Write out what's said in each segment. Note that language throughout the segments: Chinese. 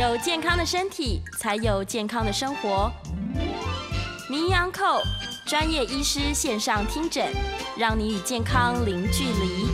有健康的身体，才有健康的生活。名医杨寇专业医师线上听诊，让你与健康零距离。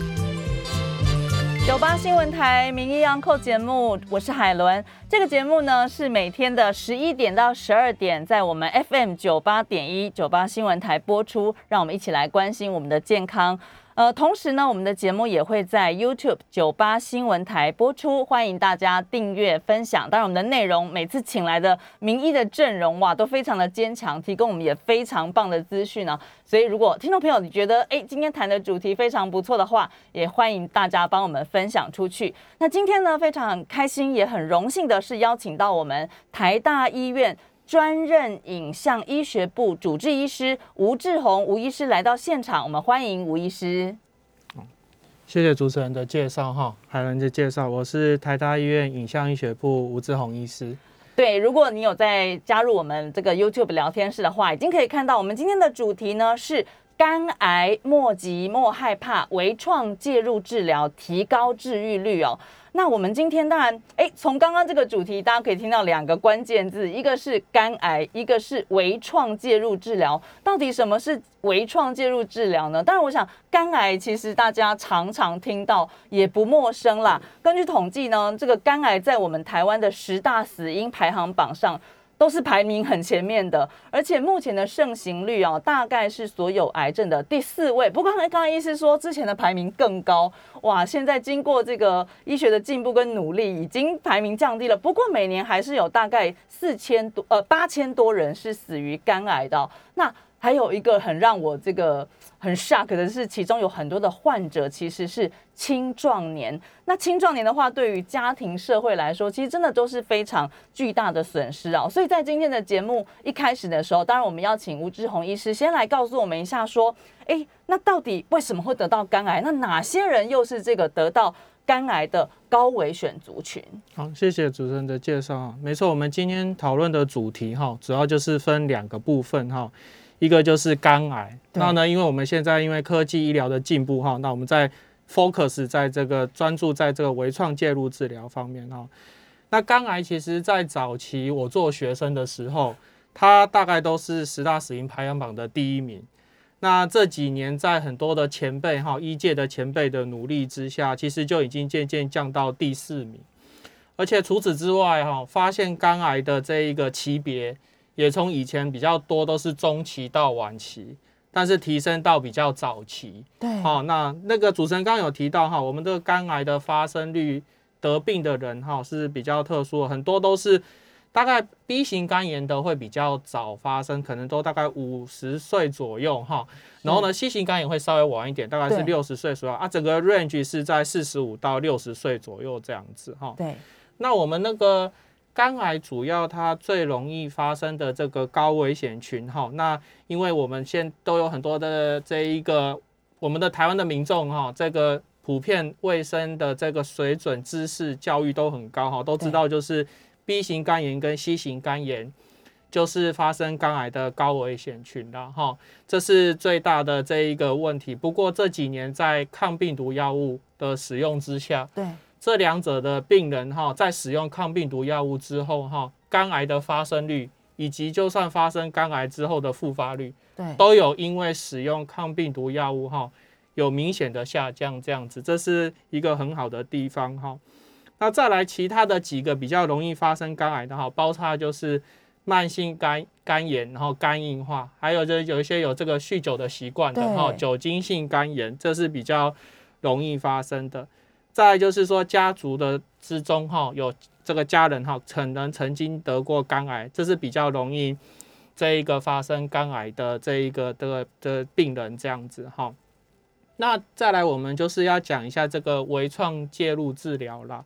九八新闻台名医杨寇节目，我是海伦。这个节目呢是每天的十一点到十二点，在我们 FM 九八点一九八新闻台播出。让我们一起来关心我们的健康。呃，同时呢，我们的节目也会在 YouTube 九八新闻台播出，欢迎大家订阅分享。当然，我们的内容每次请来的名医的阵容哇，都非常的坚强，提供我们也非常棒的资讯呢。所以，如果听众朋友你觉得哎今天谈的主题非常不错的话，也欢迎大家帮我们分享出去。那今天呢，非常开心也很荣幸的是邀请到我们台大医院。专任影像医学部主治医师吴志宏吴医师来到现场，我们欢迎吴医师。谢谢主持人的介绍哈，海伦的介绍，我是台大医院影像医学部吴志宏医师。对，如果你有在加入我们这个 YouTube 聊天室的话，已经可以看到我们今天的主题呢是肝癌莫急莫害怕，微创介入治疗提高治愈率哦。那我们今天当然，哎，从刚刚这个主题，大家可以听到两个关键字，一个是肝癌，一个是微创介入治疗。到底什么是微创介入治疗呢？当然，我想肝癌其实大家常常听到，也不陌生啦。根据统计呢，这个肝癌在我们台湾的十大死因排行榜上。都是排名很前面的，而且目前的盛行率啊，大概是所有癌症的第四位。不过刚刚医师说之前的排名更高，哇！现在经过这个医学的进步跟努力，已经排名降低了。不过每年还是有大概四千多呃八千多人是死于肝癌的。那还有一个很让我这个很 shock 的是，其中有很多的患者其实是青壮年。那青壮年的话，对于家庭社会来说，其实真的都是非常巨大的损失啊。所以在今天的节目一开始的时候，当然我们要请吴志宏医师先来告诉我们一下，说，哎，那到底为什么会得到肝癌？那哪些人又是这个得到肝癌的高危选族群？好，谢谢主持人的介绍啊。没错，我们今天讨论的主题哈，主要就是分两个部分哈。一个就是肝癌，那呢，因为我们现在因为科技医疗的进步哈，那我们在 focus 在这个专注在这个微创介入治疗方面哈。那肝癌其实在早期我做学生的时候，它大概都是十大死因排行榜的第一名。那这几年在很多的前辈哈，医界的前辈的努力之下，其实就已经渐渐降到第四名。而且除此之外哈，发现肝癌的这一个级别。也从以前比较多都是中期到晚期，但是提升到比较早期。对，好，那那个主持人刚刚有提到哈，我们的肝癌的发生率得病的人哈是比较特殊的，很多都是大概 B 型肝炎的会比较早发生，可能都大概五十岁左右哈。然后呢，C 型肝炎会稍微晚一点，大概是六十岁左右啊。整个 range 是在四十五到六十岁左右这样子哈。对，那我们那个。肝癌主要它最容易发生的这个高危险群哈，那因为我们现都有很多的这一个我们的台湾的民众哈，这个普遍卫生的这个水准、知识、教育都很高哈，都知道就是 B 型肝炎跟 C 型肝炎就是发生肝癌的高危险群了哈，这是最大的这一个问题。不过这几年在抗病毒药物的使用之下，对。这两者的病人哈，在使用抗病毒药物之后哈，肝癌的发生率以及就算发生肝癌之后的复发率，对，都有因为使用抗病毒药物哈，有明显的下降，这样子，这是一个很好的地方哈。那再来其他的几个比较容易发生肝癌的哈，包括就是慢性肝肝炎，然后肝硬化，还有就是有一些有这个酗酒的习惯的哈，酒精性肝炎，这是比较容易发生的。再就是说，家族的之中哈，有这个家人哈，可能曾经得过肝癌，这是比较容易这一个发生肝癌的这一个的的病人这样子哈。那再来，我们就是要讲一下这个微创介入治疗啦，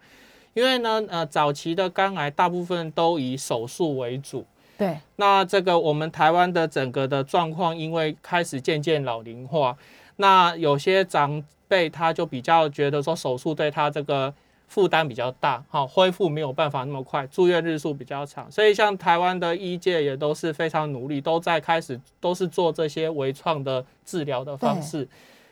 因为呢，呃，早期的肝癌大部分都以手术为主。对。那这个我们台湾的整个的状况，因为开始渐渐老龄化，那有些长。辈他就比较觉得说手术对他这个负担比较大，好恢复没有办法那么快，住院日数比较长，所以像台湾的医界也都是非常努力，都在开始都是做这些微创的治疗的方式，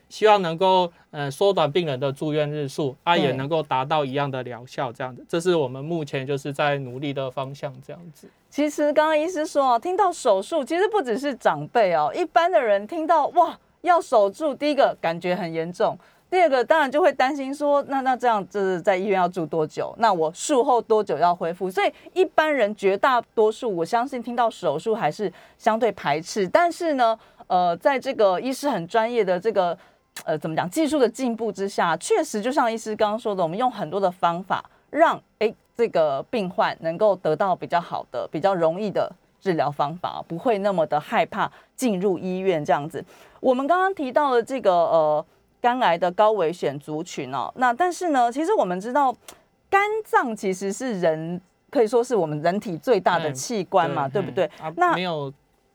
希望能够呃缩短病人的住院日数，啊也能够达到一样的疗效，这样子，这是我们目前就是在努力的方向，这样子。其实刚刚医师说啊，听到手术，其实不只是长辈哦，一般的人听到哇要守住，第一个感觉很严重，第二个当然就会担心说，那那这样就是在医院要住多久？那我术后多久要恢复？所以一般人绝大多数，我相信听到手术还是相对排斥。但是呢，呃，在这个医师很专业的这个呃怎么讲技术的进步之下，确实就像医师刚刚说的，我们用很多的方法让诶这个病患能够得到比较好的、比较容易的治疗方法，不会那么的害怕进入医院这样子。我们刚刚提到的这个呃肝癌的高危险族群哦，那但是呢，其实我们知道肝脏其实是人可以说是我们人体最大的嗯器官嘛，对不对？那没有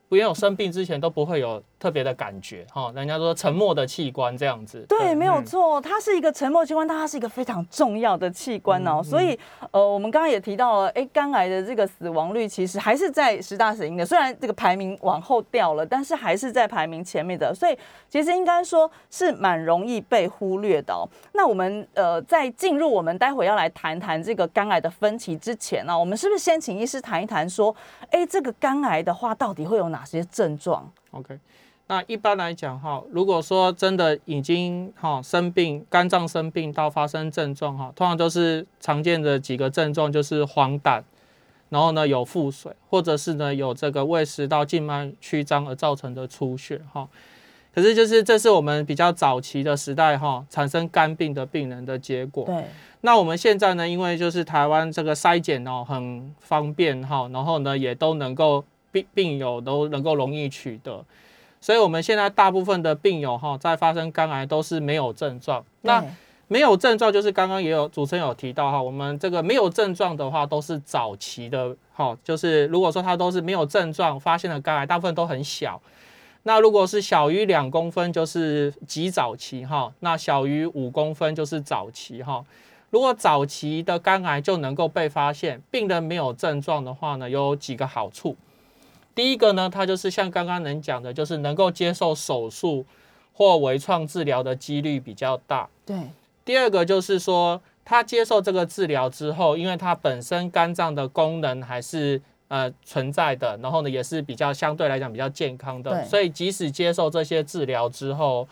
没有生病之前都不会有特别的感觉哈、人家说沉默的器官这样子。对，没有嗯错，它是一个沉默器官，但它是一个非常重要的器官哦。嗯所以，呃，我们刚刚也提到了，哎，肝癌的这个死亡率其实还是在十大死因的，虽然这个排名往后掉了，但是还是在排名前面的。所以，其实应该说是蛮容易被忽略的哦。那我们呃，在进入我们待会要来谈谈这个肝癌的分歧之前呢、我们是不是先请医师谈一谈说，哎，这个肝癌的话，到底会有哪些症状？OK，那一般来讲哈，如果说真的已经哈生病，肝脏生病到发生症状哈，通常都是常见的几个症状，就是黄疸，然后呢有腹水，或者是呢有这个胃食道静脉曲张而造成的出血哈。可是就是这是我们比较早期的时代哈，产生肝病的病人的结果。对，那我们现在呢，因为就是台湾这个筛检哦很方便哈，然后呢也都能够病病友都能够容易取得，所以我们现在大部分的病友哈在发生肝癌都是没有症状。那没有症状就是刚刚也有主持人有提到哈，我们这个没有症状的话都是早期的哈，就是如果说他都是没有症状发现的肝癌，大部分都很小。那如果是小于两公分，就是极早期哈；那小于五公分就是早期哈。如果早期的肝癌就能够被发现，病人没有症状的话呢，有几个好处。第一个呢，它就是像刚刚能讲的，就是能够接受手术或微创治疗的几率比较大。对，第二个就是说，他接受这个治疗之后，因为他本身肝脏的功能还是呃存在的，然后呢也是比较相对来讲比较健康的，对所以即使接受这些治疗之后，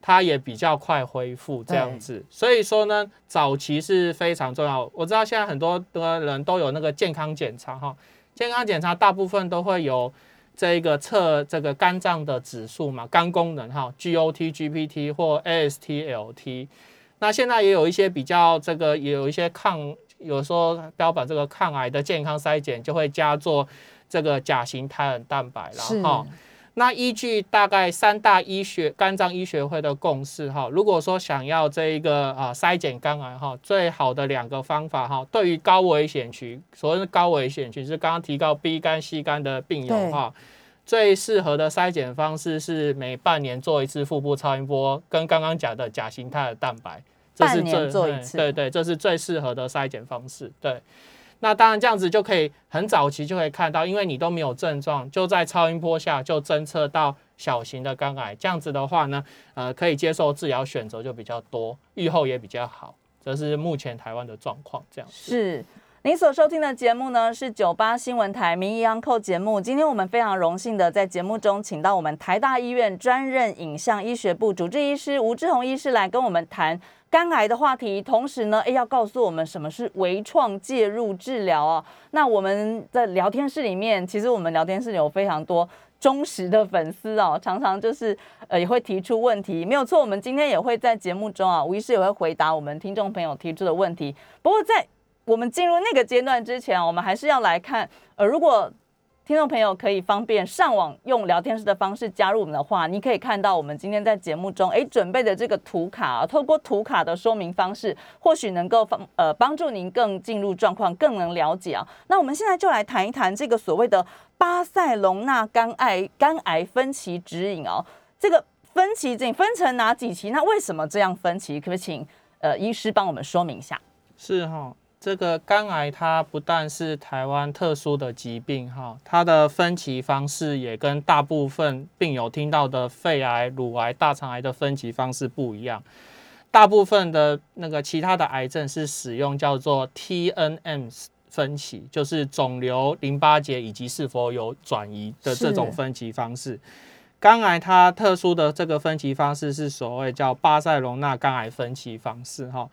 他也比较快恢复这样子。所以说呢，早期是非常重要。我知道现在很多的人都有那个健康检查哈，健康检查大部分都会有。这一个测这个肝脏的指数嘛，肝功能哈，GOT、GPT 或 AST、LT。那现在也有一些比较这个，也有一些抗，有时候标榜这个抗癌的健康筛检，就会加做这个甲型胎儿蛋白啦是哈。那依据大概三大医学肝脏医学会的共识哈，如果说想要这一个啊筛检肝癌哈，最好的两个方法哈，对于高危险群，所谓的高危险群是刚刚提到 B 肝、C 肝的病友哈，最适合的筛检方式是每半年做一次腹部超音波，跟刚刚讲的甲型态的蛋白，这是半年最嘿做一次对对，这是最适合的筛检方式，对。那当然，这样子就可以很早期就可以看到，因为你都没有症状，就在超音波下就侦测到小型的肝癌。这样子的话呢，呃，可以接受治疗选择就比较多，预后也比较好。这是目前台湾的状况，这样子。是。您所收听的节目呢是九八新闻台名医央扣节目。今天我们非常荣幸的在节目中请到我们台大医院专任影像医学部主治医师吴志宏医师来跟我们谈肝癌的话题，同时呢，诶要告诉我们什么是微创介入治疗哦。那我们在聊天室里面，其实我们聊天室有非常多忠实的粉丝哦，常常就是呃也会提出问题，没有错。我们今天也会在节目中啊，吴医师也会回答我们听众朋友提出的问题。不过在我们进入那个阶段之前，我们还是要来看，呃，如果听众朋友可以方便上网用聊天室的方式加入我们的话，你可以看到我们今天在节目中诶准备的这个图卡啊，透过图卡的说明方式，或许能够帮呃帮助您更进入状况，更能了解啊。那我们现在就来谈一谈这个所谓的巴塞隆纳肝癌肝癌分期指引哦，这个分期指引分成哪几期？那为什么这样分期？可不可以请呃医师帮我们说明一下？是哈，这个肝癌它不但是台湾特殊的疾病哈，它的分期方式也跟大部分病友听到的肺癌、乳癌、大肠癌的分期方式不一样。大部分的那个其他的癌症是使用叫做 TNM 分期，就是肿瘤、淋巴结以及是否有转移的这种分期方式。肝癌它特殊的这个分期方式是所谓叫巴塞隆纳肝癌分期方式哈，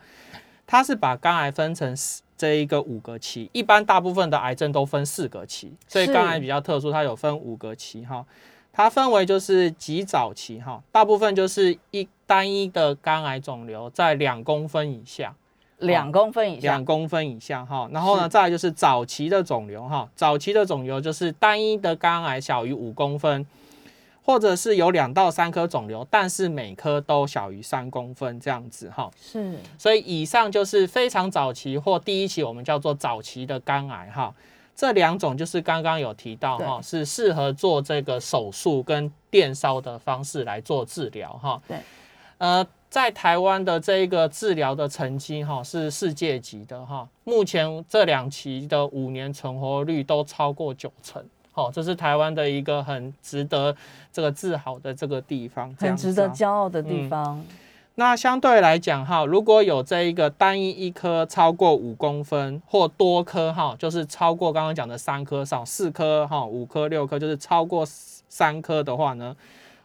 它是把肝癌分成这一个五个期，一般大部分的癌症都分四个期，所以肝癌比较特殊，它有分五个期哈。它分为就是极早期哈，大部分就是一单一的肝癌肿瘤在两公分以下，两公分以下，两公分以下哈。然后呢，再来就是早期的肿瘤哈，早期的肿瘤就是单一的肝癌小于五公分。或者是有两到三颗肿瘤，但是每颗都小于三公分这样子哈。是，所以以上就是非常早期或第一期，我们叫做早期的肝癌哈。这两种就是刚刚有提到哈，是适合做这个手术跟电烧的方式来做治疗哈。对，呃，在台湾的这一个治疗的成绩哈是世界级的哈。目前这两期的五年存活率都超过九成。好，这是台湾的一个很值得这个自豪的这个地方，很值得骄傲的地方。那相对来讲，哈，如果有这一个单一一颗超过五公分或多颗，哈，就是超过刚刚讲的三颗少四颗，哈，五颗六颗，就是超过三颗的话呢，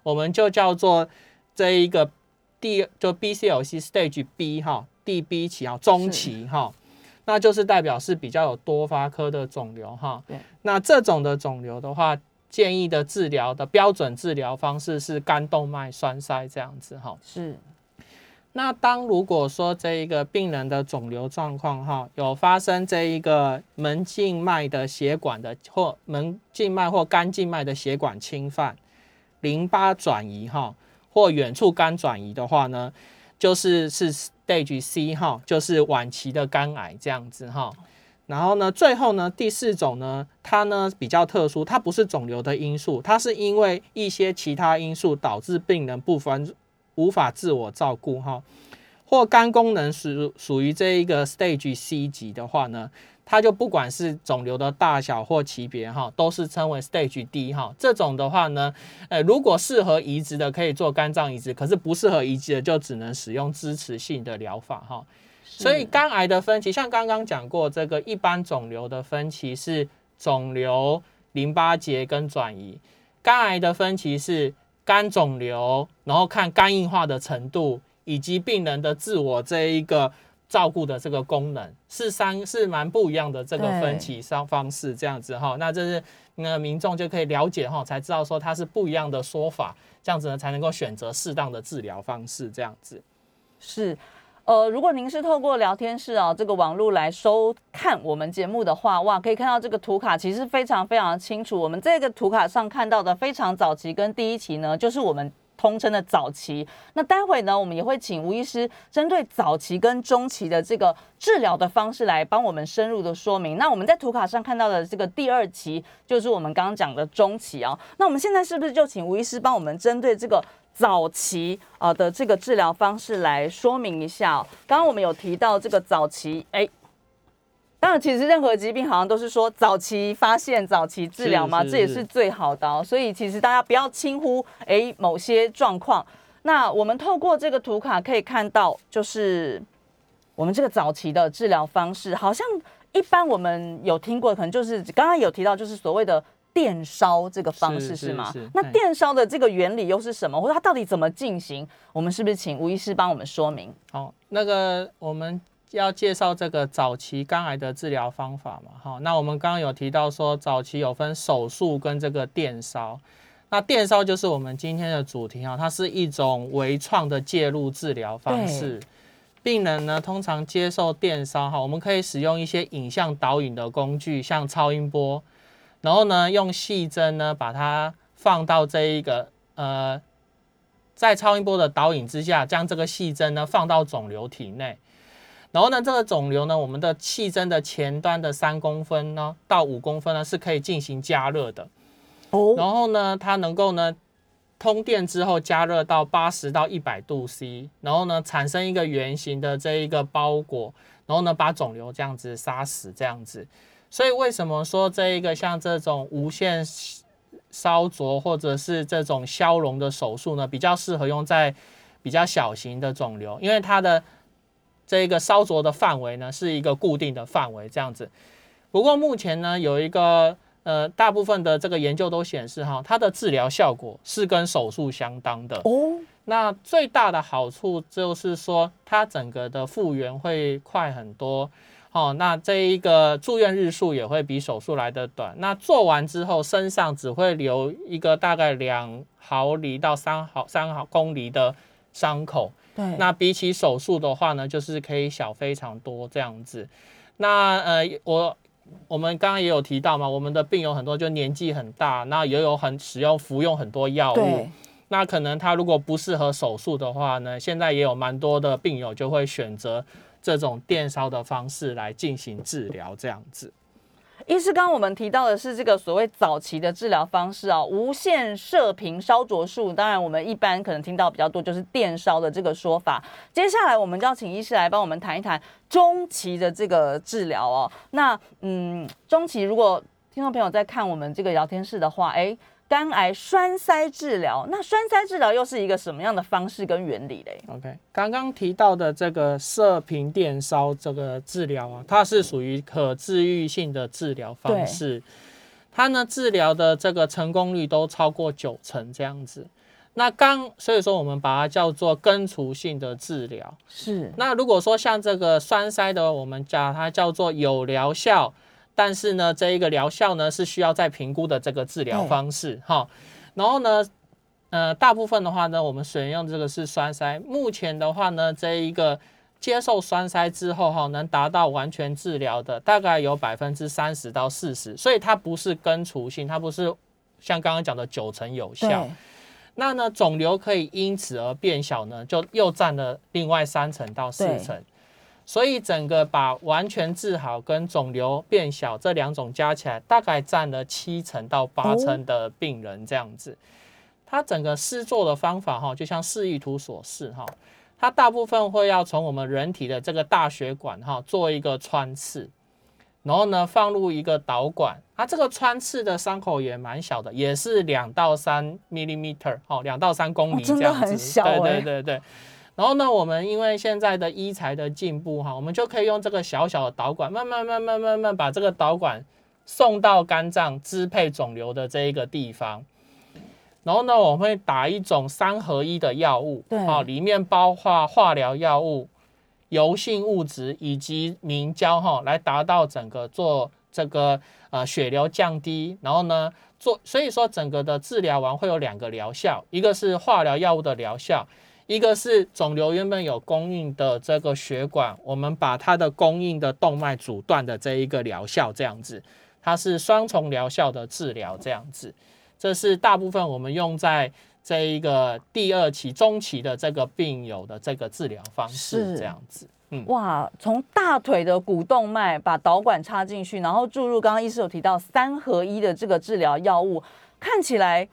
我们就叫做这一个第就 BCLC stage B 哈，第 B 期哈，中期哈。那就是代表是比较有多发科的肿瘤哈。对。那这种的肿瘤的话，建议的治疗的标准治疗方式是肝动脉栓塞这样子哈。是。那当如果说这一个病人的肿瘤状况哈，有发生这一个门静脉的血管的或门静脉或肝静脉的血管侵犯、淋巴转移哈，或远处肝转移的话呢？就是是 stage C 哈，就是晚期的肝癌这样子哈。然后呢，最后呢，第四种呢，它呢比较特殊，它不是肿瘤的因素，它是因为一些其他因素导致病人不分无法自我照顾哈，或肝功能属属于这一个 stage C 级的话呢。它就不管是肿瘤的大小或级别哈，都是称为 stage D 哈。这种的话呢，呃，如果适合移植的可以做肝脏移植，可是不适合移植的就只能使用支持性的疗法哈。所以肝癌的分期，像刚刚讲过，这个一般肿瘤的分期是肿瘤、淋巴结跟转移；肝癌的分期是肝肿瘤，然后看肝硬化的程度以及病人的自我这一个。照顾的这个功能是三是蛮不一样的这个分歧方方式这样子哈，那这是那民众就可以了解哈，才知道说它是不一样的说法，这样子呢才能够选择适当的治疗方式这样子。是，呃，如果您是透过聊天室啊这个网络来收看我们节目的话，哇，可以看到这个图卡其实非常非常的清楚。我们这个图卡上看到的非常早期跟第一期呢，就是我们。通称的早期，那待会呢，我们也会请吴医师针对早期跟中期的这个治疗的方式来帮我们深入的说明。那我们在图卡上看到的这个第二期，就是我们刚刚讲的中期啊。那我们现在是不是就请吴医师帮我们针对这个早期啊的这个治疗方式来说明一下？刚刚我们有提到这个早期，哎。当然，其实任何疾病好像都是说早期发现、早期治疗嘛，这也是最好的。哦所以其实大家不要轻忽哎某些状况。那我们透过这个图卡可以看到，就是我们这个早期的治疗方式，好像一般我们有听过，可能就是刚刚有提到，就是所谓的电烧这个方式是吗？那电烧的这个原理又是什么，或者它到底怎么进行？我们是不是请吴医师帮我们说明？好，那个我们。要介绍这个早期肝癌的治疗方法嘛？哈，那我们刚刚有提到说，早期有分手术跟这个电烧。那电烧就是我们今天的主题啊，它是一种微创的介入治疗方式。病人呢，通常接受电烧哈，我们可以使用一些影像导引的工具，像超音波，然后呢，用细针呢把它放到这一个呃，在超音波的导引之下，将这个细针呢放到肿瘤体内。然后呢，这个肿瘤呢，我们的气针的前端的三公分呢到五公分呢是可以进行加热的。哦。然后呢，它能够呢通电之后加热到八十到一百度 C，然后呢产生一个圆形的这一个包裹，然后呢把肿瘤这样子杀死这样子。所以为什么说这一个像这种无线烧灼或者是这种消融的手术呢，比较适合用在比较小型的肿瘤，因为它的这个烧灼的范围呢是一个固定的范围这样子。不过目前呢有一个呃大部分的这个研究都显示哈，它的治疗效果是跟手术相当的哦。那最大的好处就是说，它整个的复原会快很多。哦，那这一个住院日数也会比手术来的短。那做完之后，身上只会留一个大概两毫厘到三毫三毫公里的伤口。对，那比起手术的话呢，就是可以小非常多这样子。那呃，我我们刚刚也有提到嘛，我们的病友很多就年纪很大，那也有很使用服用很多药物。那可能他如果不适合手术的话呢，现在也有蛮多的病友就会选择。这种电烧的方式来进行治疗，这样子。医师，刚刚我们提到的是这个所谓早期的治疗方式啊，无线射频烧灼术。当然，我们一般可能听到比较多就是电烧的这个说法。接下来，我们就要请医师来帮我们谈一谈中期的这个治疗哦。那嗯，中期如果听众朋友在看我们这个聊天室的话，哎。肝癌栓塞治疗，那栓塞治疗又是一个什么样的方式跟原理嘞？OK，刚刚提到的这个射频电烧这个治疗啊，它是属于可治愈性的治疗方式，它呢治疗的这个成功率都超过九成这样子。那刚所以说我们把它叫做根除性的治疗。是。那如果说像这个栓塞的，我们叫它叫做有疗效。但是呢，这一个疗效呢是需要再评估的这个治疗方式哈。然后呢，呃，大部分的话呢，我们选用这个是栓塞。目前的话呢，这一个接受栓塞之后哈，能达到完全治疗的大概有百分之三十到四十，所以它不是根除性，它不是像刚刚讲的九成有效。那呢，肿瘤可以因此而变小呢，就又占了另外三成到四成。所以整个把完全治好跟肿瘤变小这两种加起来，大概占了七成到八成的病人这样子。它整个施作的方法哈，就像示意图所示哈，它大部分会要从我们人体的这个大血管哈做一个穿刺，然后呢放入一个导管，它这个穿刺的伤口也蛮小的，也是两到三 millimeter 哦，两到三公里这样子，对对对对。然后呢，我们因为现在的医材的进步哈，我们就可以用这个小小的导管，慢慢慢慢慢慢把这个导管送到肝脏支配肿瘤的这一个地方。然后呢，我们会打一种三合一的药物，对，啊，里面包括化疗药物、油性物质以及凝胶哈，来达到整个做这个呃血流降低。然后呢，做所以说整个的治疗完会有两个疗效，一个是化疗药物的疗效。一个是肿瘤原本有供应的这个血管，我们把它的供应的动脉阻断的这一个疗效，这样子，它是双重疗效的治疗，这样子，这是大部分我们用在这一个第二期中期的这个病友的这个治疗方式，这样子。嗯，哇，从大腿的股动脉把导管插进去，然后注入刚刚医师有提到三合一的这个治疗药物，看起来。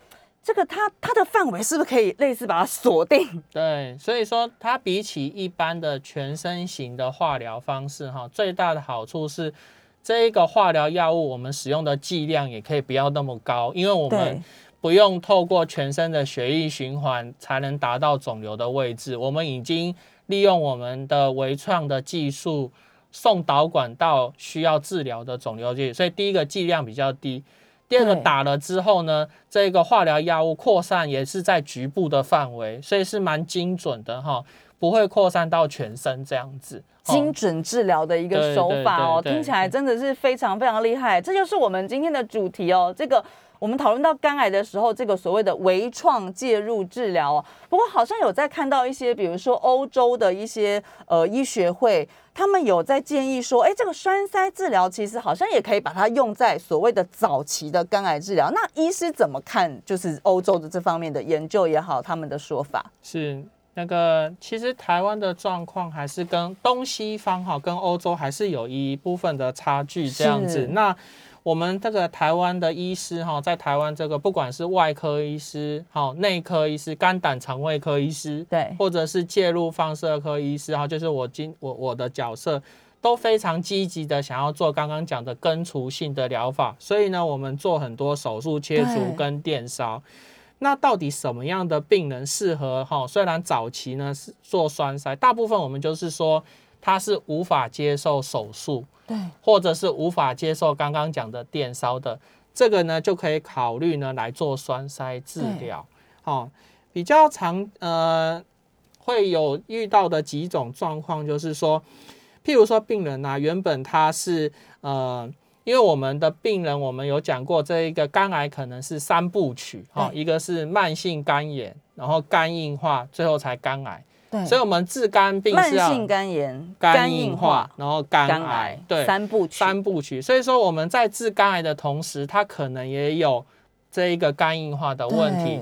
这个它它的范围是不是可以类似把它锁定？对，所以说它比起一般的全身型的化疗方式，哈，最大的好处是这一个化疗药物我们使用的剂量也可以不要那么高，因为我们不用透过全身的血液循环才能达到肿瘤的位置，我们已经利用我们的微创的技术送导管到需要治疗的肿瘤去，所以第一个剂量比较低。第二个打了之后呢，这个化疗药物扩散也是在局部的范围，所以是蛮精准的哈，不会扩散到全身这样子。精准治疗的一个手法哦，听起来真的是非常非常厉害。这就是我们今天的主题哦，这个。我们讨论到肝癌的时候，这个所谓的微创介入治疗哦，不过好像有在看到一些，比如说欧洲的一些呃医学会，他们有在建议说，哎，这个栓塞治疗其实好像也可以把它用在所谓的早期的肝癌治疗。那医师怎么看？就是欧洲的这方面的研究也好，他们的说法是那个，其实台湾的状况还是跟东西方哈，跟欧洲还是有一部分的差距这样子。那我们这个台湾的医师哈，在台湾这个不管是外科医师、好内科医师、肝胆肠胃科医师，对，或者是介入放射科医师哈，就是我今我我的角色都非常积极的想要做刚刚讲的根除性的疗法，所以呢，我们做很多手术切除跟电烧。那到底什么样的病人适合哈？虽然早期呢是做栓塞，大部分我们就是说他是无法接受手术，对，或者是无法接受刚刚讲的电烧的，这个呢就可以考虑呢来做栓塞治疗。哦，比较常呃会有遇到的几种状况，就是说，譬如说病人啊，原本他是呃。因为我们的病人，我们有讲过，这一个肝癌可能是三部曲哈、对一个是慢性肝炎，然后肝硬化，最后才肝癌。对，所以，我们治肝病是要性肝炎、肝硬硬化，，然后肝癌肝癌，，对，三部曲，三部曲。所以说我们在治肝癌的同时，它可能也有这一个肝硬化的问题，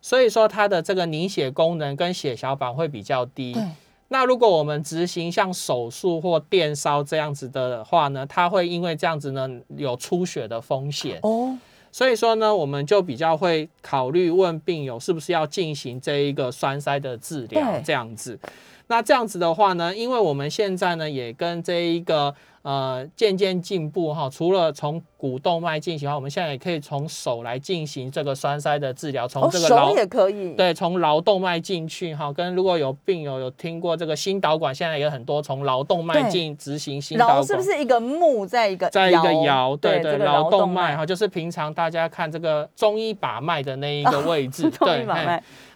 所以说它的这个凝血功能跟血小板会比较低。那如果我们执行像手术或电烧这样子的话呢，它会因为这样子呢有出血的风险。哦，所以说呢，我们就比较会考虑问病友是不是要进行这一个栓塞的治疗对这样子。那这样子的话呢，因为我们现在呢也跟这一个呃渐渐进步哈，除了从股动脉进行的话，我们现在也可以从手来进行这个栓塞的治疗，从哦，这个劳、手也可以，，对，从桡动脉进去哈，跟如果有病友有听过这个心导管，现在也很多从桡动脉对。进执行心导管，桡是不是一个木在一个在一个摇，对对，这个桡动脉。脉哈，就是平常大家看这个中医把脉的那一个 位置，中对，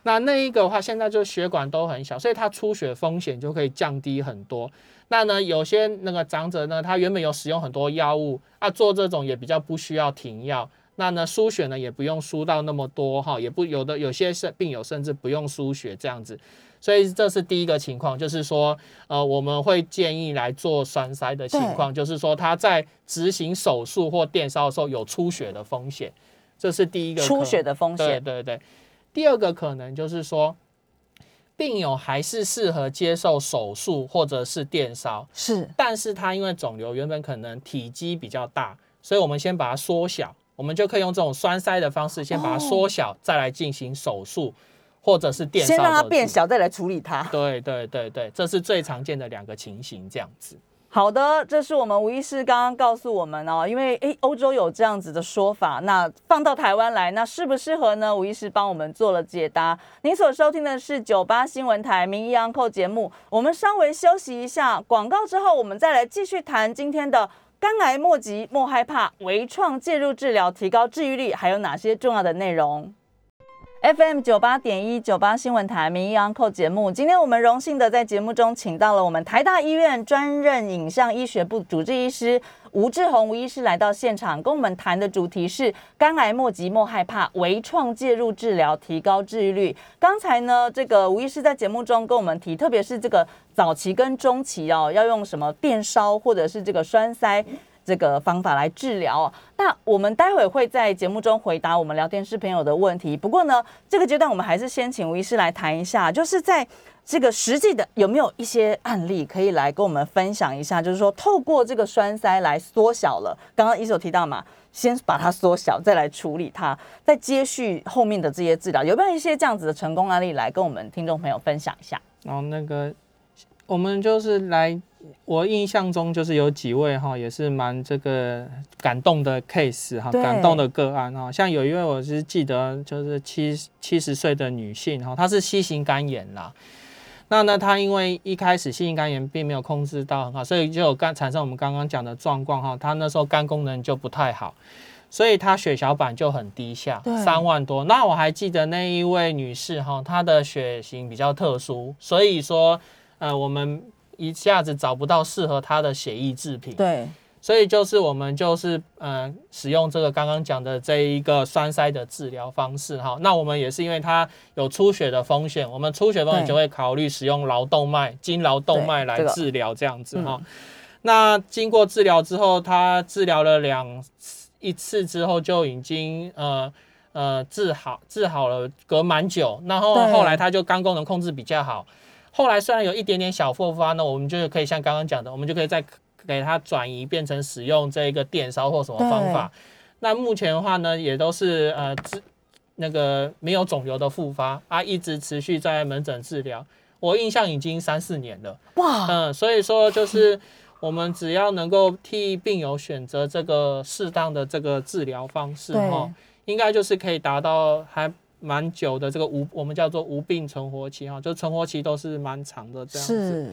那那一个的话，现在就血管都很小，所以它出血风险就可以降低很多。那呢，有些那个长者呢，他原本有使用很多药物，啊，做这种也比较不需要停药。那呢，输血呢也不用输到那么多哈，也不有的有些是病友甚至不用输血这样子。所以这是第一个情况，就是说，呃，我们会建议来做栓塞的情况，就是说他在执行手术或电烧的时候有出血的风险，这是第一个出血的风险对，对对，第二个可能就是说，病友还是适合接受手术或者是电烧，是但是他因为肿瘤原本可能体积比较大，所以我们先把它缩小，我们就可以用这种栓塞的方式先把它缩小，再来进行手术或者是电烧。先让它变。小，再来处理它。对对对对，这是最常见的两个情形，这样子。好的，这是我们吴医师刚刚告诉我们哦，因为诶欧洲有这样子的说法，那放到台湾来，那适不适合呢？吴医师帮我们做了解答。您所收听的是九八新闻台名医央扣节目，我们稍微休息一下广告之后，我们再来继续谈今天的。肝癌莫急莫害怕，微创介入治疗提高治愈率，还有哪些重要的内容？FM 九八点一九八新闻台名医 Uncle 节目，今天我们荣幸的在节目中请到了我们台大医院专任影像医学部主治医师吴志宏吴医师来到现场，跟我们谈的主题是肝癌莫急莫害怕，微创介入治疗提高治愈率。刚才呢，这个吴医师在节目中跟我们提，特别是这个早期跟中期哦，要用什么电烧或者是这个栓塞。这个方法来治疗哦。那我们待会会在节目中回答我们聊天室朋友的问题。不过呢，这个阶段我们还是先请吴医师来谈一下，就是在这个实际的有没有一些案例可以来跟我们分享一下？就是说，透过这个栓塞来缩小了，刚刚医师有提到嘛，先把它缩小，再来处理它，再接续后面的这些治疗，有没有一些这样子的成功案例来跟我们听众朋友分享一下？然后那个我们就是来，我印象中就是有几位哈，也是蛮这个感动的 case 哈，感动的个案哈。像有一位我是记得就是七七十岁的女性哈，她是 C 型肝炎啦。那呢，她因为一开始 C 型肝炎并没有控制到很好，所以就有刚产生我们刚刚讲的状况哈。她那时候肝功能就不太好，所以她血小板就很低下，三万多。那我还记得那一位女士哈，她的血型比较特殊，所以说呃，我们一下子找不到适合他的血液制品。对，所以就是我们就是呃使用这个刚刚讲的这一个栓塞的治疗方式哈。那我们也是因为它有出血的风险，我们出血风险就会考虑使用桡动脉、经桡动脉来治疗这样子哈。嗯那经过治疗之后，他治疗了两一次之后就已经呃呃治好治好了，隔蛮久。然后后来他就肝功能控制比较好。后来虽然有一点点小复发呢，我们就可以像刚刚讲的，我们就可以再给它转移变成使用这个电烧或什么方法。那目前的话呢，也都是呃治那个没有肿瘤的复发啊，一直持续在门诊治疗。我印象已经三四年了，哇，嗯，所以说就是我们只要能够替病友选择这个适当的这个治疗方式哈，应该就是可以达到还蛮久的这个无我们叫做无病存活期哈，就存活期都是蛮长的这样子。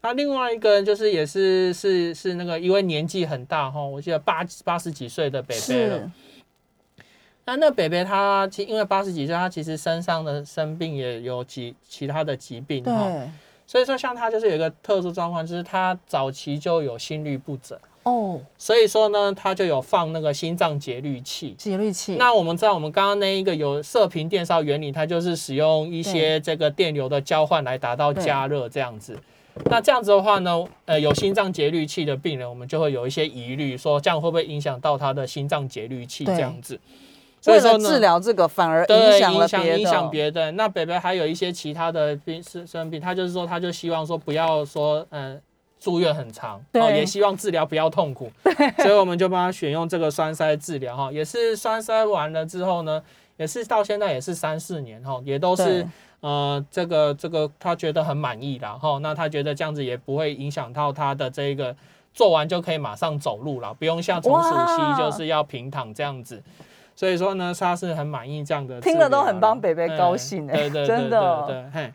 那另外一个人就是也是是是那个因为年纪很大哈，我记得八八十几岁的北北了。那那北北他其因为八十几岁，他其实身上的生病也有几其他的疾病哈，所以说像他就是有一个特殊状况，就是他早期就有心律不整哦，所以说呢，他就有放那个心脏节律器。节律器。那我们知道我们刚刚那一个有射频电烧原理，它就是使用一些这个电流的交换来达到加热这样子。那这样子的话呢，呃，有心脏节律器的病人，我们就会有一些疑虑，说这样会不会影响到他的心脏节律器这样子？所以说治疗这个反而影响了别的。影响别的。那北北还有一些其他的病是生病，他就是说，他就希望说不要说嗯住院很长，哦，也希望治疗不要痛苦。所以我们就帮他选用这个栓塞治疗哈，也是栓塞完了之后呢，也是到现在也是三四年哈，也都是呃这个这个他觉得很满意的哈。那他觉得这样子也不会影响到他的这个做完就可以马上走路了，不用像从暑期就是要平躺这样子。所以说呢，他是很满意这样的，听了都很帮北北高兴哎，对对对对对，嘿，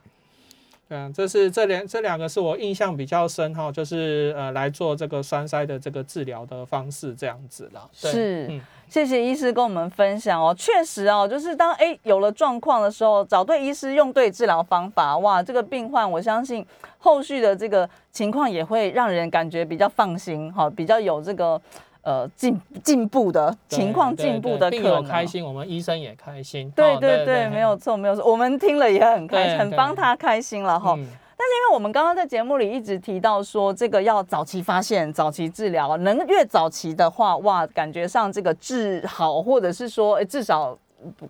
嗯，这是这两这两个是我印象比较深哈，就是呃来做这个栓塞的这个治疗的方式这样子了。是，谢谢医师跟我们分享哦，确实哦，就是当哎有了状况的时候，找对医师，用对治疗方法，哇，这个病患我相信后续的这个情况也会让人感觉比较放心哈，比较有这个。呃，进进步的情况，进步的可能，开心，我们医生也开心。对对对，没有错，没有错，我们听了也很开心，很帮他开心了哈。但是因为我们刚刚在节目里一直提到说，这个要早期发现、早期治疗，能越早期的话，哇，感觉上这个治好，或者是说，哎，至少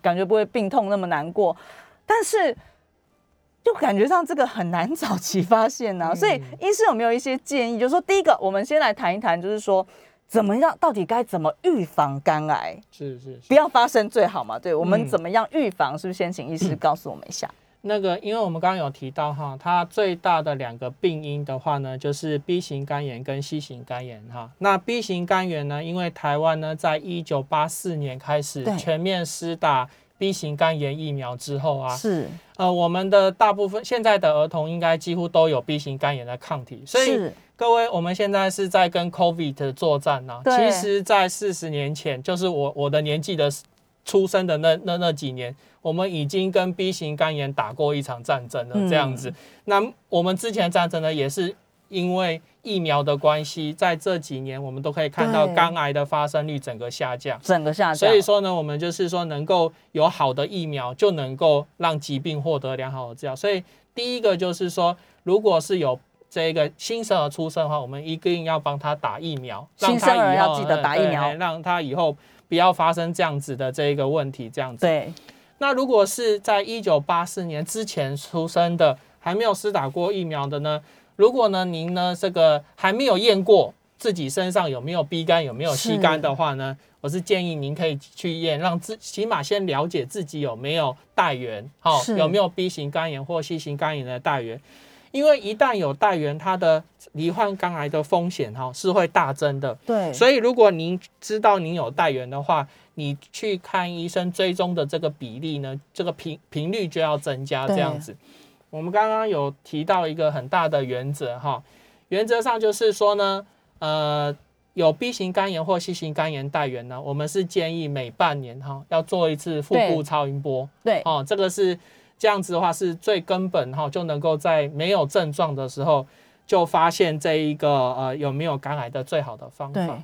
感觉不会病痛那么难过。但是，就感觉上这个很难早期发现呢。所以，医师有没有一些建议？就是说，第一个，我们先来谈一谈，就是说。怎么样？到底该怎么预防肝癌？是是，不要发生最好嘛？对我们怎么样预防？是不是先请医师告诉我们一下？那个，因为我们刚刚有提到哈，它最大的两个病因的话呢，就是 B 型肝炎跟 C 型肝炎哈。那 B 型肝炎呢，因为台湾呢，在一九八四年开始全面施打 B 型肝炎疫苗之后啊，是呃，我们的大部分现在的儿童应该几乎都有 B 型肝炎的抗体，所以。各位，我们现在是在跟 COVID 作战呢。其实，在四十年前，就是我我的年纪的出生的那那那几年，我们已经跟 B 型肝炎打过一场战争了。这样子，那我们之前战争呢，也是因为疫苗的关系，在这几年我们都可以看到肝癌的发生率整个下降，整个下降。所以说呢，我们就是说能够有好的疫苗，就能够让疾病获得良好的治疗。所以第一个就是说，如果是有这个新生儿出生的话，我们一定要帮他打疫苗，新生儿要记得打疫苗，让他以后不要发生这样子的这个问题。这样子。对。那如果是在一九八四年之前出生的，还没有施打过疫苗的呢？如果呢您呢这个还没有验过自己身上有没有 B 肝有没有 C 肝的话呢，我是建议您可以去验，让自起码先了解自己有没有带源，好有没有 B 型肝炎或 C 型肝炎的带源。因为一旦有带源，它的罹患肝癌的风险哈是会大增的。对，所以如果您知道您有带源的话，你去看医生追踪的这个比例呢，这个频频率就要增加。这样子，我们刚刚有提到一个很大的原则哈，原则上就是说呢，呃，有 B 型肝炎或 C 型肝炎带源呢，我们是建议每半年哈要做一次腹部超音波。对，哦，这个是。这样子的话是最根本哈，就能够在没有症状的时候就发现这一个呃有没有肝癌的最好的方法。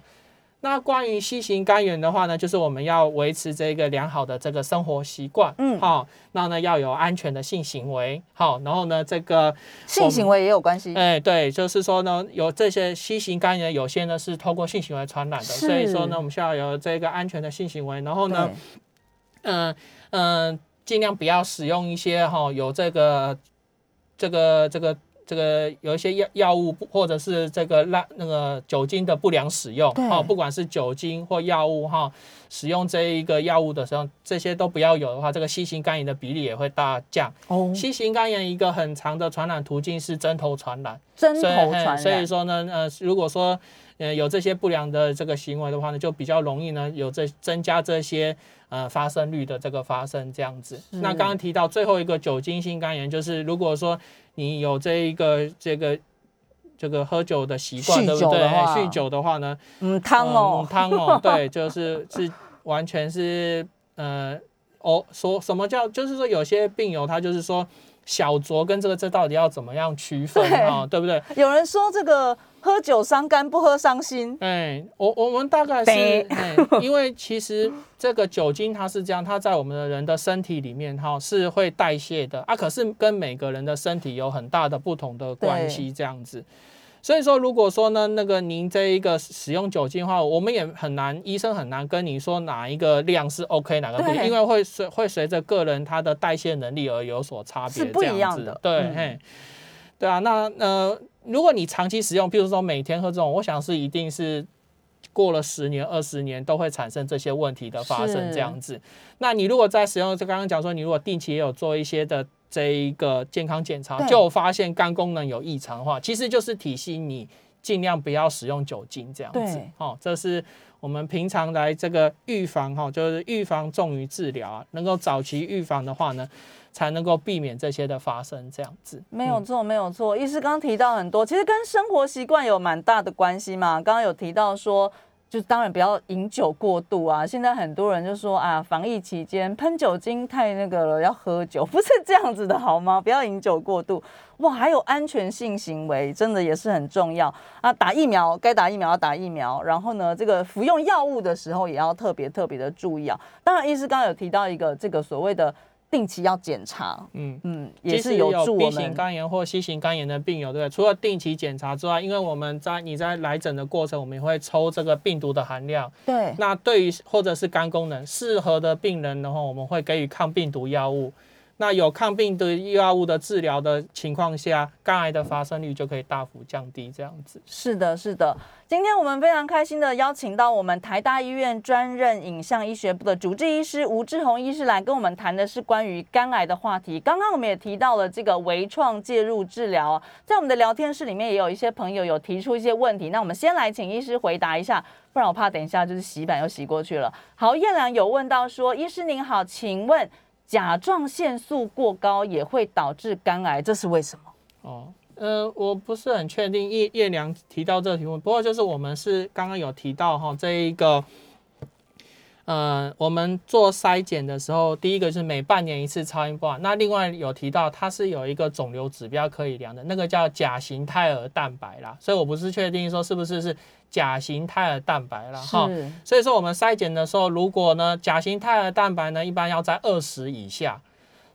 那关于 C 型肝炎的话呢，就是我们要维持这个良好的这个生活习惯，嗯，好，那呢要有安全的性行为，好，然后呢这个性行为也有关系，哎，对，就是说呢有这些 C 型肝炎，有些呢是透过性行为传染的，所以说呢我们需要有这个安全的性行为，然后呢，嗯嗯。尽量不要使用一些哈有这个这个这个这个有一些药药物或者是这个那那个酒精的不良使用，对。哈，不管是酒精或药物哈，使用这一个药物的时候，这些都不要有的话，这个 C 型肝炎的比例也会大降。哦，C 型肝炎一个很长的传染途径是针头传染，针头传染，嘿所以说呢，呃，如果说呃有这些不良的这个行为的话呢，就比较容易呢有这增加这些呃发生率的这个发生这样子。那刚刚提到最后一个酒精性肝炎，就是如果说你有这一个这个这个喝酒的习惯，酗对不对？酗酒的话呢，嗯，汤哦嗯，汤哦，对，就是是完全是呃哦，说什么叫就是说有些病友他就是说小酌跟这个这到底要怎么样区分对啊、对不对？有人说这个喝酒伤肝，不喝伤心。哎，我我们大概是因为其实这个酒精它是这样，它在我们的人的身体里面哈是会代谢的啊，可是跟每个人的身体有很大的不同的关系这样子。所以说，如果说呢，那个您这一个使用酒精的话，我们也很难，医生很难跟你说哪一个量是 OK，哪个不因为会随会随着个人他的代谢能力而有所差别，是不一样的对，嗯嘿，对啊，那呃，如果你长期使用，譬如说每天喝这种，我想是一定是过了十年、二十年都会产生这些问题的发生是这样子。那你如果在使用，就刚刚讲说，你如果定期也有做一些的这一个健康检查，对就发现肝功能有异常的话，其实就是提醒你尽量不要使用酒精这样子对。哦，这是我们平常来这个预防哈，就是预防重于治疗啊，能够早期预防的话呢。才能够避免这些的发生，这样子嗯没有错，没有错。医师刚刚提到很多，其实跟生活习惯有蛮大的关系嘛。刚刚有提到说，就当然不要饮酒过度啊。现在很多人就说啊，防疫期间喷酒精太那个了，要喝酒，不是这样子的好吗？不要饮酒过度。哇，还有安全性行为，真的也是很重要啊。打疫苗该打疫苗要打疫苗，然后呢，这个服用药物的时候也要特别特别的注意啊。当然，医师刚刚有提到一个这个所谓的定期要检查，嗯。嗯，也是有助 B 我们。型肝炎或 C 型肝炎的病友，对不对？除了定期检查之外，因为我们在你在来诊的过程，我们也会抽这个病毒的含量。对，那对于或者是肝功能适合的病人的话，我们会给予抗病毒药物。那有抗病毒药物的治疗的情况下，肝癌的发生率就可以大幅降低。这样子，是的，是的。今天我们非常开心的邀请到我们台大医院专任影像医学部的主治医师吴志宏医师来跟我们谈的是关于肝癌的话题。刚刚我们也提到了这个微创介入治疗，在我们的聊天室里面也有一些朋友有提出一些问题，那我们先来请医师回答一下，不然我怕等一下就是洗版又洗过去了。好，燕良有问到说，医师您好，请问甲状腺素过高也会导致肝癌，这是为什么？哦，呃，我不是很确定叶叶良提到这个题目，不过就是我们是刚刚有提到哈，这一个，呃，我们做筛检的时候，第一个是每半年一次超音波，那另外有提到它是有一个肿瘤指标可以量的，那个叫甲型胎儿蛋白啦，所以我不是确定说是不是是甲型胎儿蛋白啦哈。所以说我们筛检的时候，如果呢甲型胎儿蛋白呢一般要在二十以下，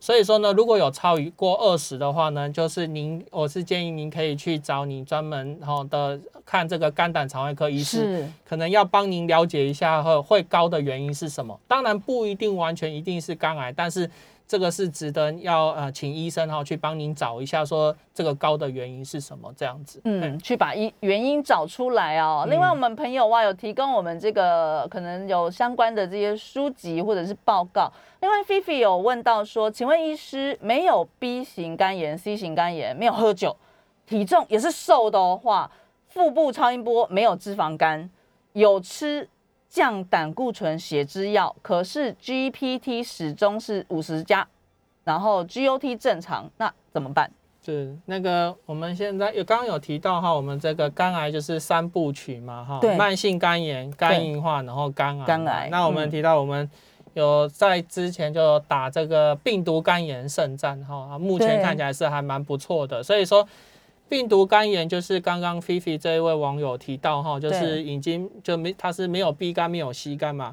所以说呢如果有超于过二十的话呢，就是您我是建议您可以去找你专门好的看这个肝胆肠胃科医师，可能要帮您了解一下哈会高的原因是什么。当然不一定完全一定是肝癌，但是这个是值得要呃请医生哈去帮您找一下说这个高的原因是什么这样子。嗯，去把因原因找出来哦。嗯另外，我们朋友啊有提供我们这个可能有相关的这些书籍或者是报告。另外，Fifi 有问到说，请问医师没有 B 型肝炎、C 型肝炎，没有喝酒，体重也是瘦的话，腹部超音波没有脂肪肝，有吃降胆固醇血脂药，可是 GPT 始终是五十加，然后 GOT 正常，那怎么办？是那个我们现在有刚刚有提到哈，我们这个肝癌就是三部曲嘛哈对，慢性肝炎、肝硬化，然后肝癌。肝癌那我们嗯提到我们有在之前就打这个病毒肝炎圣战哈，啊目前看起来是还蛮不错的。所以说病毒肝炎就是刚刚菲菲这一位网友提到哈，就是已经就没它是没有 B 肝没有 C 肝嘛。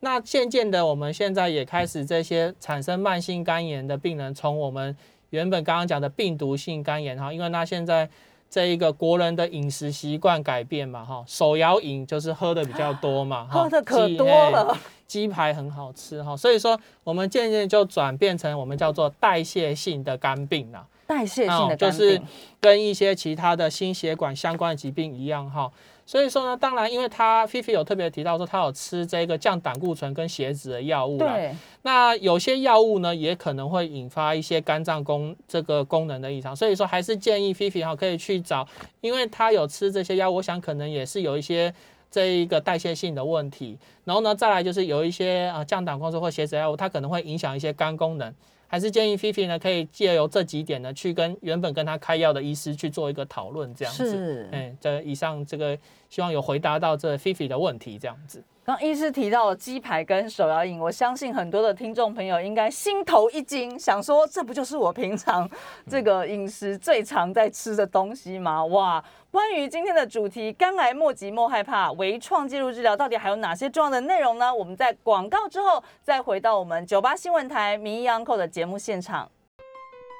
那渐渐的，我们现在也开始这些产生慢性肝炎的病人，从我们原本刚刚讲的病毒性肝炎哈，因为那现在这一个国人的饮食习惯改变嘛哈，手摇饮就是喝的比较多嘛，哈 喝的可多了，鸡排很好吃哈，所以说我们渐渐就转变成我们叫做代谢性的肝病啦。代谢性的肝病，就是跟一些其他的心血管相关的疾病一样哈。所以说呢，当然，因为他菲菲有特别提到说，他有吃这个降胆固醇跟血脂的药物对，那有些药物呢，也可能会引发一些肝脏功这个功能的异常。所以说，还是建议菲菲哈可以去找，因为他有吃这些药，我想可能也是有一些这一个代谢性的问题。然后呢，再来就是有一些啊降胆固醇或血脂药物，它可能会影响一些肝功能。还是建议菲菲呢，可以借由这几点呢，去跟原本跟他开药的医师去做一个讨论，这样子。是，哎，这以上这个希望有回答到这菲菲的问题，这样子。刚医师提到了鸡排跟手摇饮，我相信很多的听众朋友应该心头一惊，想说这不就是我平常这个饮食最常在吃的东西吗？哇！关于今天的主题，肝癌莫急莫害怕，微创介入治疗到底还有哪些重要的内容呢？我们在广告之后再回到我们九八新闻台名医 Uncle 的节目现场。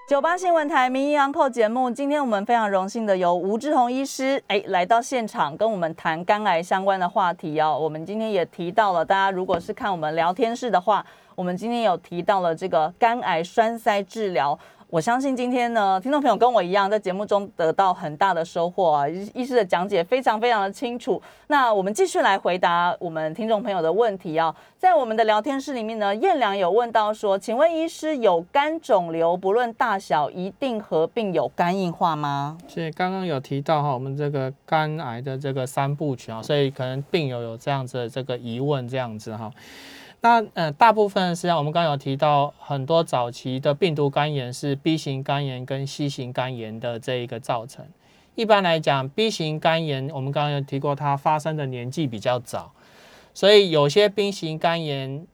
九八新闻台名医安扣节目，今天我们非常荣幸的由吴志宏医师哎来到现场，跟我们谈肝癌相关的话题哦。我们今天也提到了，大家如果是看我们聊天室的话，我们今天有提到了这个肝癌栓塞治疗。我相信今天呢，听众朋友跟我一样，在节目中得到很大的收获啊！医师的讲解非常非常的清楚。那我们继续来回答我们听众朋友的问题啊。在我们的聊天室里面呢，燕良有问到说，请问医师有肝肿瘤，不论大小，一定合并有肝硬化吗？所以刚刚有提到哈，我们这个肝癌的这个三部曲啊，所以可能病友有这样子的这个疑问，这样子哈。那呃，大部分实际上我们刚刚有提到，很多早期的病毒肝炎是 B 型肝炎跟 C 型肝炎的这一个造成。一般来讲，B 型肝炎我们刚刚有提过，它发生的年纪比较早，所以有些 B 型肝炎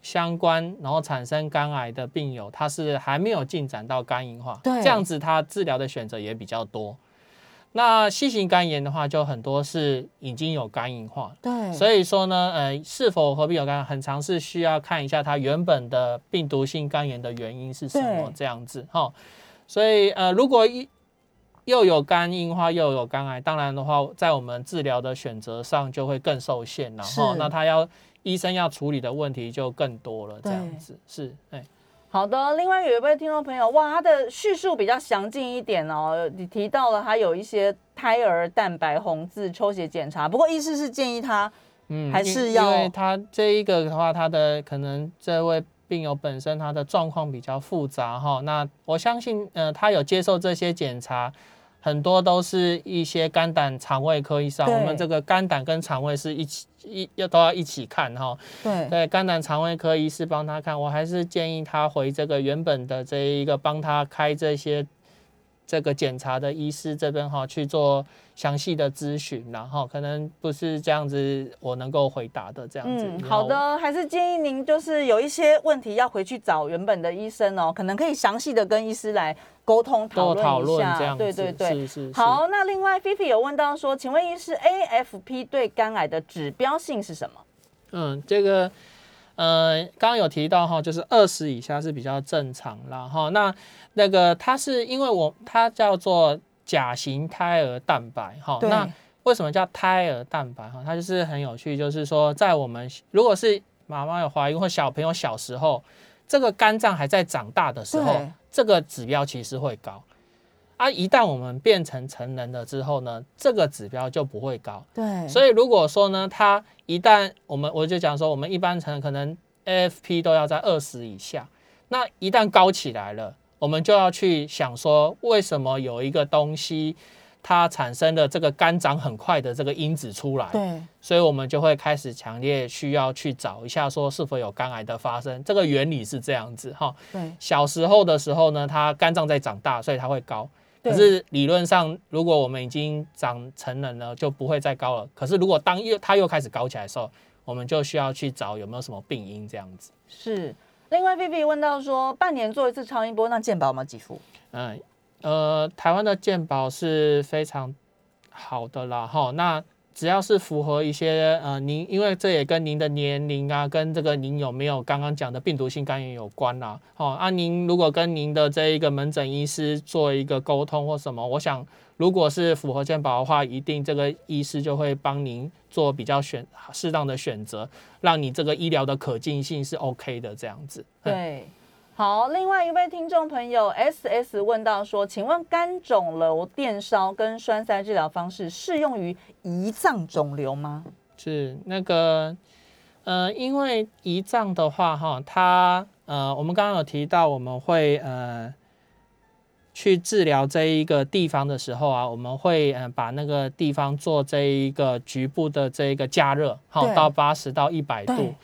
相关，然后产生肝癌的病友，他是还没有进展到肝硬化，对，这样子他治疗的选择也比较多。那 C 型肝炎的话，就很多是已经有肝硬化，对，所以说呢，呃，是否合并有肝，很常是需要看一下它原本的病毒性肝炎的原因是什么这样子哈。所以呃，如果一又有肝硬化又有肝癌，当然的话，在我们治疗的选择上就会更受限，然后那他要医生要处理的问题就更多了，这样子是哎。好的，另外有一位听众朋友，哇，他的叙述比较详尽一点哦。你提到了他有一些胎儿蛋白红字抽血检查，不过医师是建议他，嗯，还是要，因为他这一个的话，他的可能这位病友本身他的状况比较复杂哈。那我相信，呃，他有接受这些检查。很多都是一些肝胆肠胃科医生，我们这个肝胆跟肠胃是一起一要都要一起看哈。对对，肝胆肠胃科医师帮他看，我还是建议他回这个原本的这一个帮他开这些这个检查的医师这边哈去做。详细的咨询，然后可能不是这样子，我能够回答的这样子。嗯，好的，还是建议您就是有一些问题要回去找原本的医生哦，可能可以详细的跟医师来沟通讨论一下。对对对，是是。好，那另外菲菲有问到说，请问医师，AFP 对肝癌的指标性是什么？嗯，这个呃，刚刚有提到哈，就是二十以下是比较正常啦哈。那那个它是因为我它叫做。甲型胎儿蛋白，哈，那为什么叫胎儿蛋白？哈，它就是很有趣，就是说，在我们如果是妈妈有怀孕或小朋友小时候，这个肝脏还在长大的时候，这个指标其实会高。啊，一旦我们变成成人了之后呢，这个指标就不会高。对，所以如果说呢，它一旦我们我就讲说，我们一般成人可能 AFP 都要在二十以下，那一旦高起来了。我们就要去想说，为什么有一个东西它产生的这个肝长很快的这个因子出来？对，所以我们就会开始强烈需要去找一下，说是否有肝癌的发生。这个原理是这样子哈。对，小时候的时候呢，它肝脏在长大，所以它会高。可是理论上，如果我们已经长成人了，就不会再高了。可是如果当又它又开始高起来的时候，我们就需要去找有没有什么病因这样子。是。另外，Vivi 问到说，半年做一次超音波，那健保吗？几付？嗯，呃，台湾的健保是非常好的啦，哈。那只要是符合一些呃，您因为这也跟您的年龄啊，跟这个您有没有刚刚讲的病毒性肝炎有关啦，好，啊，您如果跟您的这一个门诊医师做一个沟通或什么，我想。如果是符合健保的话，一定这个医师就会帮您做比较选适当的选择，让你这个医疗的可进性是 OK 的这样子。对，好，另外一位听众朋友 S S 问到说，请问肝肿瘤电烧跟栓塞治疗方式适用于胰脏肿瘤吗？是那个，呃，因为胰脏的话，哈，它呃，我们刚刚有提到，我们会呃去治疗这一个地方的时候啊，我们会呃把那个地方做这一个局部的这一个加热，好到八十到一百度对。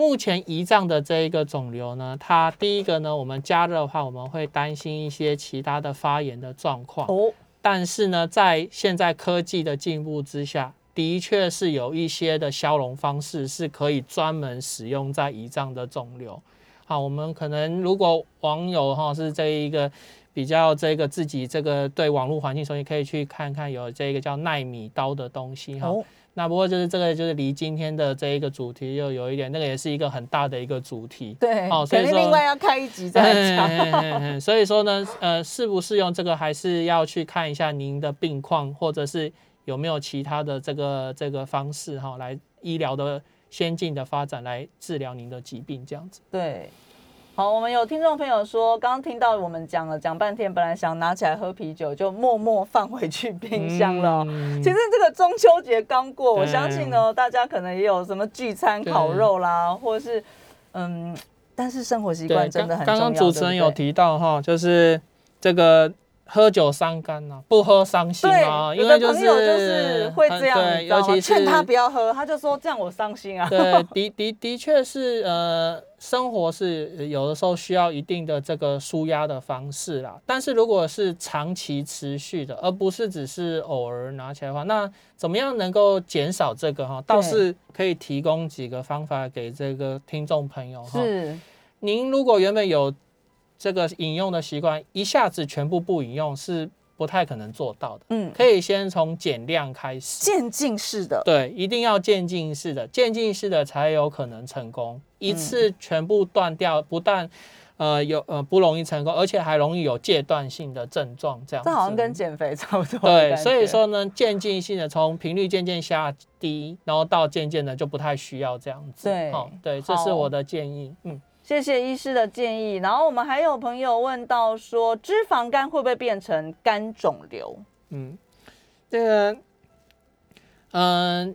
目前胰脏的这一个肿瘤呢，它第一个呢，我们加热的话，我们会担心一些其他的发炎的状况。哦，但是呢，在现在科技的进步之下，的确是有一些的消融方式是可以专门使用在胰脏的肿瘤。好，我们可能如果网友哈是这一个比较这个自己这个对网络环境熟悉，可以去看看有这个叫纳米刀的东西哈。哦，那不过就是这个就是离今天的这一个主题又有一点，那个也是一个很大的一个主题。对，哦所以说另外要开一集再来讲。嘿嘿嘿嘿所以说呢，呃，适不适用这个，还是要去看一下您的病况，或者是有没有其他的这个这个方式哈，来医疗的先进的发展来治疗您的疾病，这样子。对，好，我们有听众朋友说，刚刚听到我们讲了讲半天，本来想拿起来喝啤酒，就默默放回去冰箱了其实这个中秋节刚过，我相信呢，大家可能也有什么聚餐、烤肉啦，或者是嗯，但是生活习惯，真的刚刚很重要。刚主持人有提到哈，就是这个。喝酒伤肝呐、不喝伤心啊，对，有的因为就朋友就是会这样，对，你知道吗？尤其是劝他不要喝，他就说这样我伤心啊。对，的的的确是，呃，生活是呃有的时候需要一定的这个舒压的方式啦。但是如果是长期持续的，而不是只是偶尔拿起来的话，那怎么样能够减少这个哈？倒是可以提供几个方法给这个听众朋友哈。是，您如果原本有这个饮用的习惯，一下子全部不饮用是不太可能做到的。嗯，可以先从减量开始。渐进式的，对，一定要渐进式的，渐进式的才有可能成功。一次全部断掉，不但呃有呃不容易成功，而且还容易有戒断性的症状。这样子，这好像跟减肥差不多的对，所以说呢，渐进性的从频率渐渐下低，然后到渐渐的就不太需要这样子。对哦，对，这是我的建议。嗯，谢谢医师的建议。然后我们还有朋友问到说，脂肪肝会不会变成肝肿瘤？嗯，这个，嗯、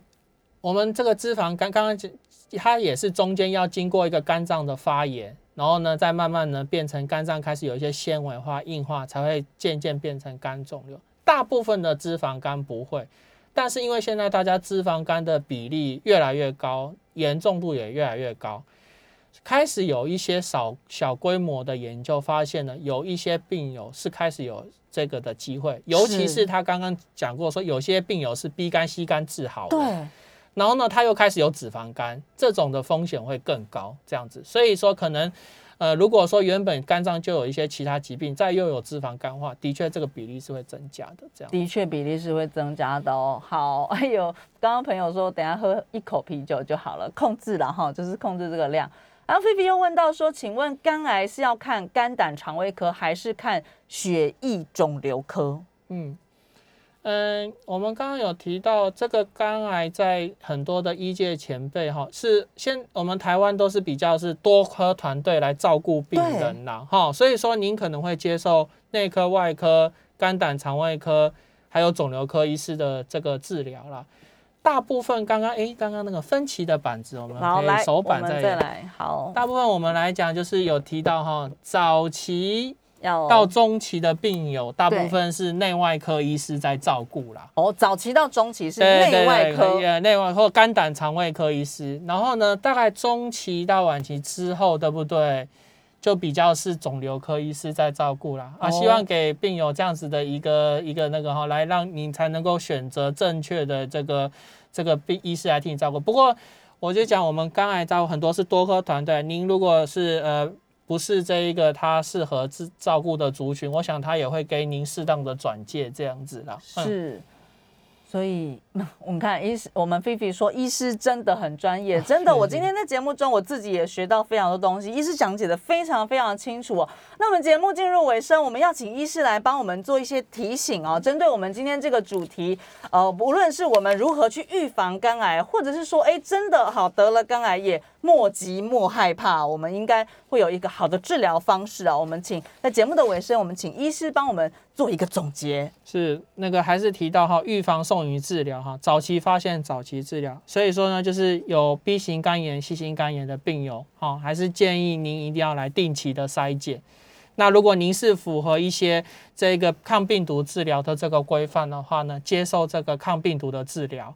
我们这个脂肪肝刚刚它也是中间要经过一个肝脏的发炎，然后呢，再慢慢呢变成肝脏开始有一些纤维化、硬化，才会渐渐变成肝肿瘤。大部分的脂肪肝不会，但是因为现在大家脂肪肝的比例越来越高，严重度也越来越高，开始有一些小小规模的研究发现呢，有一些病友是开始有这个的机会，尤其是他刚刚讲过说，有些病友是 B 肝、C 肝治好的，对，然后呢，他又开始有脂肪肝，这种的风险会更高，这样子。所以说，可能呃，如果说原本肝脏就有一些其他疾病，再又有脂肪肝的话，的确这个比例是会增加的。这样，的确比例是会增加的哦。好，哎呦，刚刚朋友说等一下喝一口啤酒就好了，控制了哈，就是控制这个量。然后菲菲又问到说，请问肝癌是要看肝胆肠胃科，还是看血液肿瘤科？嗯。嗯，我们刚刚有提到这个肝癌，在很多的医界前辈哈，是先我们台湾都是比较是多科团队来照顾病人啦哈，所以说您可能会接受内科、外科、肝胆肠胃科还有肿瘤科医师的这个治疗啦。大部分刚刚哎，刚刚那个分歧的板子，我们，可，以手板再在。来，好，大部分我们来讲，就是有提到哈，早期到中期的病友，大部分是内外科医师在照顾啦。哦，早期到中期是对内外科，对对内外或肝胆肠胃科医师。然后呢，大概中期到晚期之后，对不对？就比较是肿瘤科医师在照顾啦。啊，哦希望给病友这样子的一个一个那个哈，来让你才能够选择正确的这个这个病医师来替你照顾。不过我就讲，我们肝癌照顾很多是多科团队，您如果是呃。不是这一个他适合照照顾的族群，我想他也会给您适当的转介这样子啦。嗯是。所以，我们看医师，我们菲菲说，医师真的很专业，真的。我今天在节目中，我自己也学到非常多东西，医师讲解的非常非常清楚哦。那我们节目进入尾声，我们要请医师来帮我们做一些提醒哦，针对我们今天这个主题，呃，无论是我们如何去预防肝癌，或者是说，哎，真的好得了肝癌也莫急莫害怕，我们应该会有一个好的治疗方式啊。我们请在节目的尾声，我们请医师帮我们做一个总结。是那个还是提到哈，预防胜于治疗哈，早期发现早期治疗。所以说呢，就是有 B 型肝炎、C 型肝炎的病友哈，还是建议您一定要来定期的筛检。那如果您是符合一些这个抗病毒治疗的这个规范的话呢，接受这个抗病毒的治疗。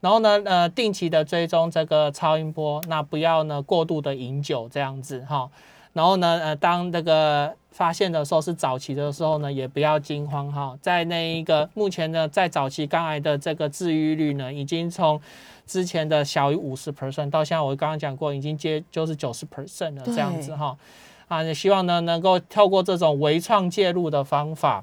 然后呢，呃，定期的追踪这个超音波，那不要呢过度的饮酒这样子哈。然后呢，呃，当这个发现的时候是早期的时候呢，也不要惊慌哈。在那一个目前呢，在早期肝癌的这个治愈率呢，已经从之前的小于五十 percent 到现在我刚刚讲过，已经接就是九十 percent 了这样子哈。啊，也希望呢能够透过这种微创介入的方法。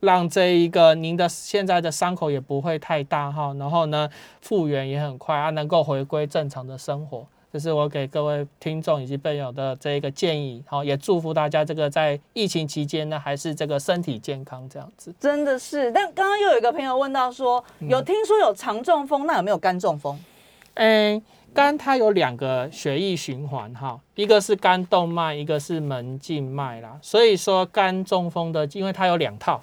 让这一个您的现在的伤口也不会太大哈，然后呢复原也很快啊，能够回归正常的生活，这是我给各位听众以及朋友的这一个建议。好，也祝福大家这个在疫情期间呢，还是这个身体健康这样子。真的是，但刚刚又有一个朋友问到说，有听说有肠中风，那有没有肝中风？嗯，肝它有两个血液循环哈，一个是肝动脉，一个是门静脉啦。所以说肝中风的，因为它有两套。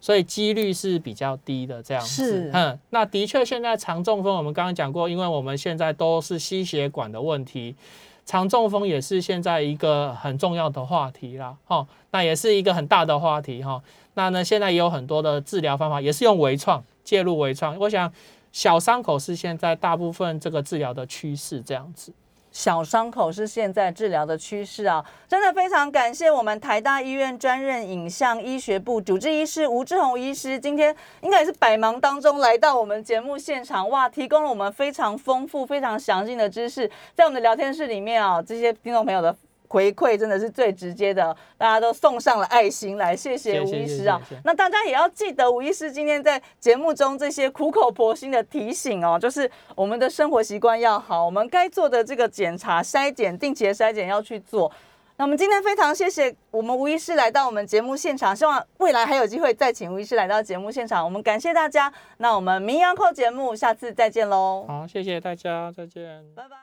所以几率是比较低的，这样子。嗯，那的确，现在肠中风我们刚刚讲过，因为我们现在都是吸血管的问题，肠中风也是现在一个很重要的话题啦。哈，那也是一个很大的话题哈。那呢，现在也有很多的治疗方法，也是用微创介入微创。我想，小伤口是现在大部分这个治疗的趋势，这样子。小伤口是现在治疗的趋势啊！真的非常感谢我们台大医院专任影像医学部主治医师吴志宏医师，今天应该也是百忙当中来到我们节目现场，哇，提供了我们非常丰富、非常详尽的知识，在我们的聊天室里面啊，这些听众朋友的。回馈真的是最直接的，大家都送上了爱心来，谢谢吴医师啊。那大家也要记得吴医师今天在节目中这些苦口婆心的提醒哦，就是我们的生活习惯要好，我们该做的这个检查、筛检、定期的筛检要去做。那我们今天非常谢谢我们吴医师来到我们节目现场，希望未来还有机会再请吴医师来到节目现场。我们感谢大家，那我们名扬扣节目下次再见喽。好，谢谢大家，再见，拜拜。